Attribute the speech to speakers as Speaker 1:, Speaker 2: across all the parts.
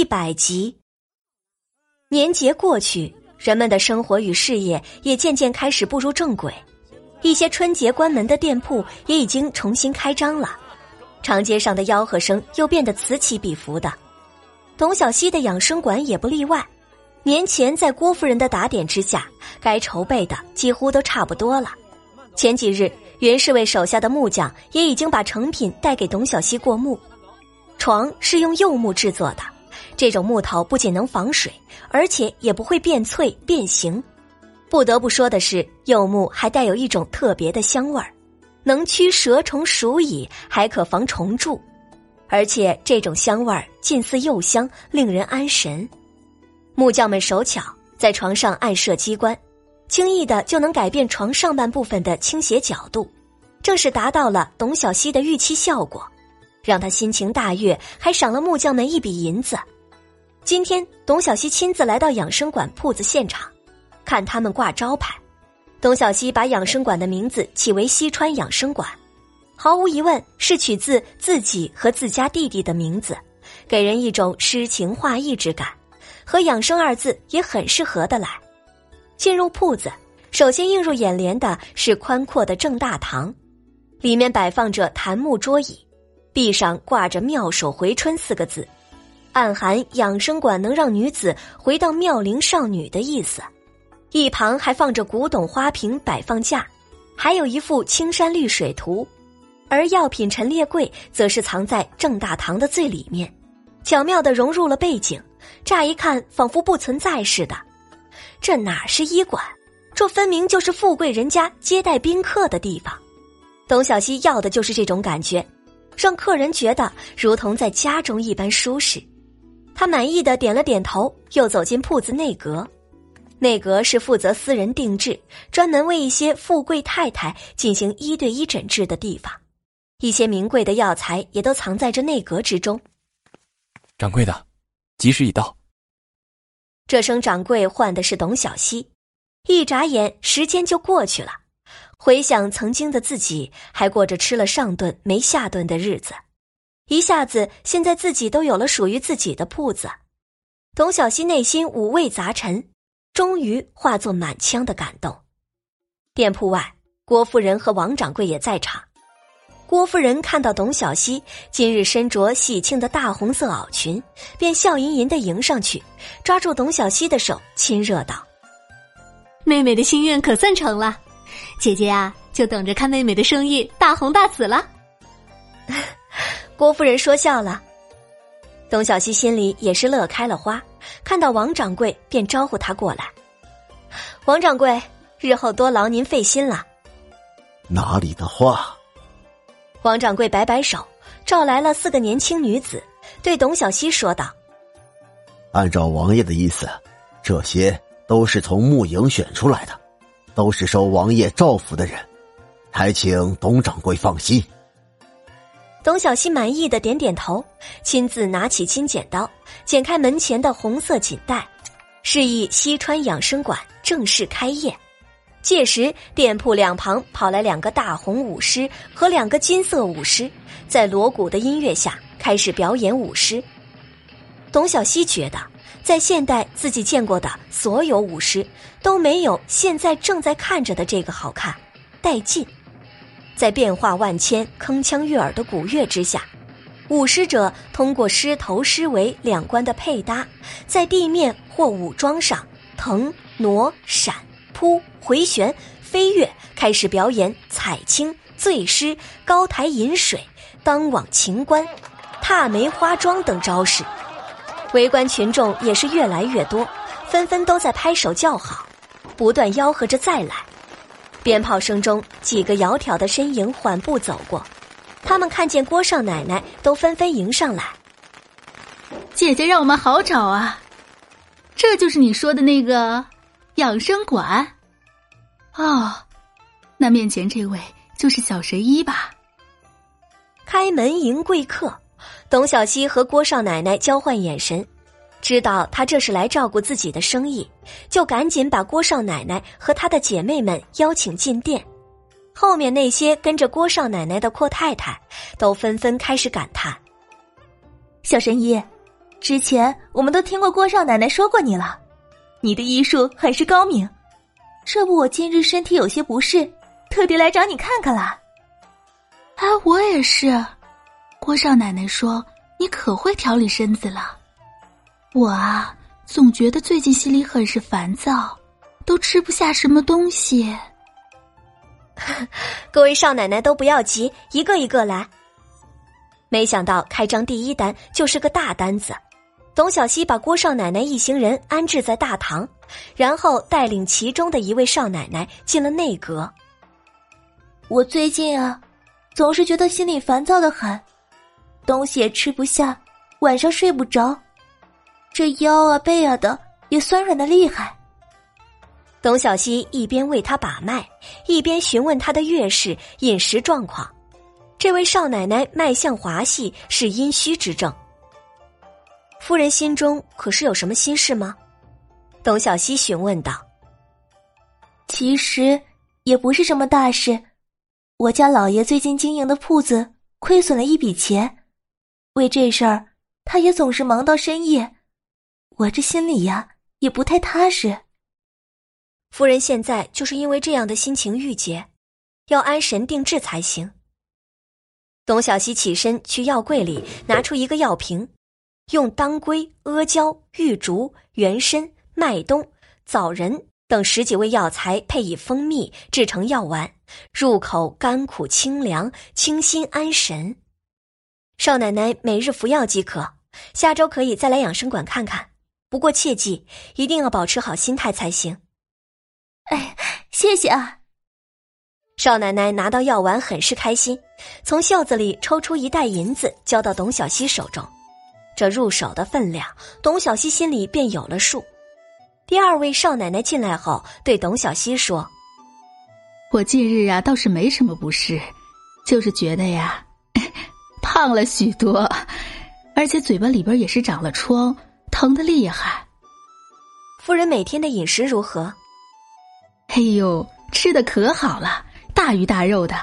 Speaker 1: 一百集。年节过去，人们的生活与事业也渐渐开始步入正轨，一些春节关门的店铺也已经重新开张了，长街上的吆喝声又变得此起彼伏的。董小希的养生馆也不例外。年前在郭夫人的打点之下，该筹备的几乎都差不多了。前几日，袁侍卫手下的木匠也已经把成品带给董小希过目。床是用柚木制作的，这种木头不仅能防水，而且也不会变脆变形。不得不说的是，柚木还带有一种特别的香味儿，能驱蛇虫鼠蚁，还可防虫蛀。而且这种香味儿近似柚香，令人安神。木匠们手巧，在床上暗设机关，轻易的就能改变床上半部分的倾斜角度，正是达到了董小希的预期效果，让他心情大悦，还赏了木匠们一笔银子。今天，董小希亲自来到养生馆铺子现场，看他们挂招牌。董小希把养生馆的名字起为西川养生馆。毫无疑问是取自自己和自家弟弟的名字，给人一种诗情画意之感，和“养生”二字也很适合的来。进入铺子，首先映入眼帘的是宽阔的正大堂，里面摆放着檀木桌椅，壁上挂着“妙手回春”四个字，暗含养生馆能让女子回到妙龄少女的意思。一旁还放着古董花瓶摆放架，还有一幅青山绿水图。而药品陈列柜则是藏在正大堂的最里面，巧妙的融入了背景，乍一看仿佛不存在似的。这哪是医馆？这分明就是富贵人家接待宾客的地方。董小希要的就是这种感觉，让客人觉得如同在家中一般舒适。他满意的点了点头，又走进铺子内阁。内阁是负责私人定制，专门为一些富贵太太进行一对一诊治的地方。一些名贵的药材也都藏在这内阁之中。
Speaker 2: 掌柜的，吉时已到。
Speaker 1: 这声掌柜唤的是董小希，一眨眼时间就过去了。回想曾经的自己，还过着吃了上顿没下顿的日子，一下子现在自己都有了属于自己的铺子。董小希内心五味杂陈，终于化作满腔的感动。店铺外，郭夫人和王掌柜也在场。郭夫人看到董小希今日身着喜庆的大红色袄裙，便笑吟吟的迎上去，抓住董小希的手，亲热道：“
Speaker 3: 妹妹的心愿可算成了，姐姐啊，就等着看妹妹的生意大红大紫了。”
Speaker 1: 郭夫人说笑了，董小希心里也是乐开了花，看到王掌柜便招呼他过来：“王掌柜，日后多劳您费心了。”
Speaker 4: 哪里的话。
Speaker 1: 王掌柜摆摆手，召来了四个年轻女子，对董小希说道：“
Speaker 4: 按照王爷的意思，这些都是从木营选出来的，都是受王爷照拂的人，还请董掌柜放心。”
Speaker 1: 董小希满意的点点头，亲自拿起金剪刀，剪开门前的红色锦带，示意西川养生馆正式开业。届时，店铺两旁跑来两个大红舞狮和两个金色舞狮，在锣鼓的音乐下开始表演舞狮。董小希觉得，在现代自己见过的所有舞狮都没有现在正在看着的这个好看、带劲。在变化万千、铿锵悦耳的鼓乐之下，舞狮者通过狮头、狮尾两关的配搭，在地面或武装上腾、挪、闪。扑回旋飞跃，开始表演踩青、醉狮、高台饮水、当网秦关、踏梅花桩等招式。围观群众也是越来越多，纷纷都在拍手叫好，不断吆喝着再来。鞭炮声中，几个窈窕的身影缓步走过，他们看见郭少奶奶，都纷纷迎上来。
Speaker 3: 姐姐让我们好找啊，这就是你说的那个。养生馆，哦，那面前这位就是小神医吧？
Speaker 1: 开门迎贵客，董小希和郭少奶奶交换眼神，知道他这是来照顾自己的生意，就赶紧把郭少奶奶和她的姐妹们邀请进店。后面那些跟着郭少奶奶的阔太太，都纷纷开始感叹：“
Speaker 3: 小神医，
Speaker 5: 之前我们都听过郭少奶奶说过你了，你的医术很是高明。这不，我今日身体有些不适，特地来找你看看啦。
Speaker 3: 哎，我也是。郭少奶奶说你可会调理身子了。我啊，总觉得最近心里很是烦躁，都吃不下什么东西。
Speaker 1: 各位少奶奶都不要急，一个一个来。没想到开张第一单就是个大单子。董小希把郭少奶奶一行人安置在大堂，然后带领其中的一位少奶奶进了内阁。
Speaker 5: 我最近啊，总是觉得心里烦躁的很，东西也吃不下，晚上睡不着，这腰啊背啊的也酸软的厉害。
Speaker 1: 董小希一边为他把脉，一边询问他的月事、饮食状况。这位少奶奶脉象滑细，是阴虚之症。夫人心中可是有什么心事吗？董小希询问道。
Speaker 5: 其实也不是什么大事，我家老爷最近经营的铺子亏损了一笔钱，为这事儿他也总是忙到深夜，我这心里呀也不太踏实。
Speaker 1: 夫人现在就是因为这样的心情郁结，要安神定志才行。董小希起身去药柜里拿出一个药瓶，用当归、阿胶、玉竹、元参、麦冬、枣仁等十几味药材配以蜂蜜制成药丸，入口甘苦清凉，清心安神。少奶奶每日服药即可，下周可以再来养生馆看看。不过切记，一定要保持好心态才行。
Speaker 5: 哎，谢谢啊。
Speaker 1: 少奶奶拿到药丸，很是开心，从袖子里抽出一袋银子，交到董小希手中。这入手的分量，董小希心里便有了数。第二位少奶奶进来后，对董小希说：“
Speaker 3: 我近日啊，倒是没什么不适，就是觉得呀，胖了许多，而且嘴巴里边也是长了疮，疼的厉害。
Speaker 1: 夫人每天的饮食如何？
Speaker 3: 哎呦，吃的可好了。”大鱼大肉的，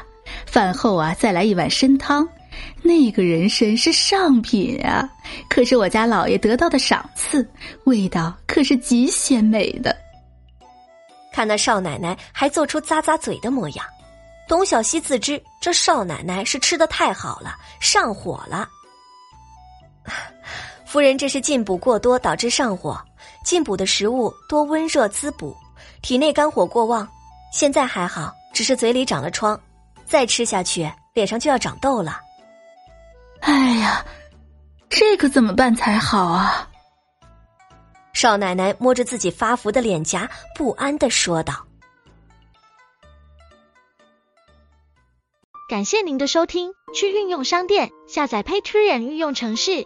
Speaker 3: 饭后啊再来一碗参汤，那个人参是上品啊，可是我家老爷得到的赏赐，味道可是极鲜美的。
Speaker 1: 看那少奶奶还做出咂咂嘴的模样，董小希自知这少奶奶是吃的太好了，上火了。夫人这是进补过多导致上火，进补的食物多温热滋补，体内肝火过旺，现在还好。只是嘴里长了疮，再吃下去脸上就要长痘了。
Speaker 3: 哎呀，这可怎么办才好啊？
Speaker 1: 少奶奶摸着自己发福的脸颊，不安的说道：“
Speaker 6: 感谢您的收听，去运用商店下载 Patreon 运用城市，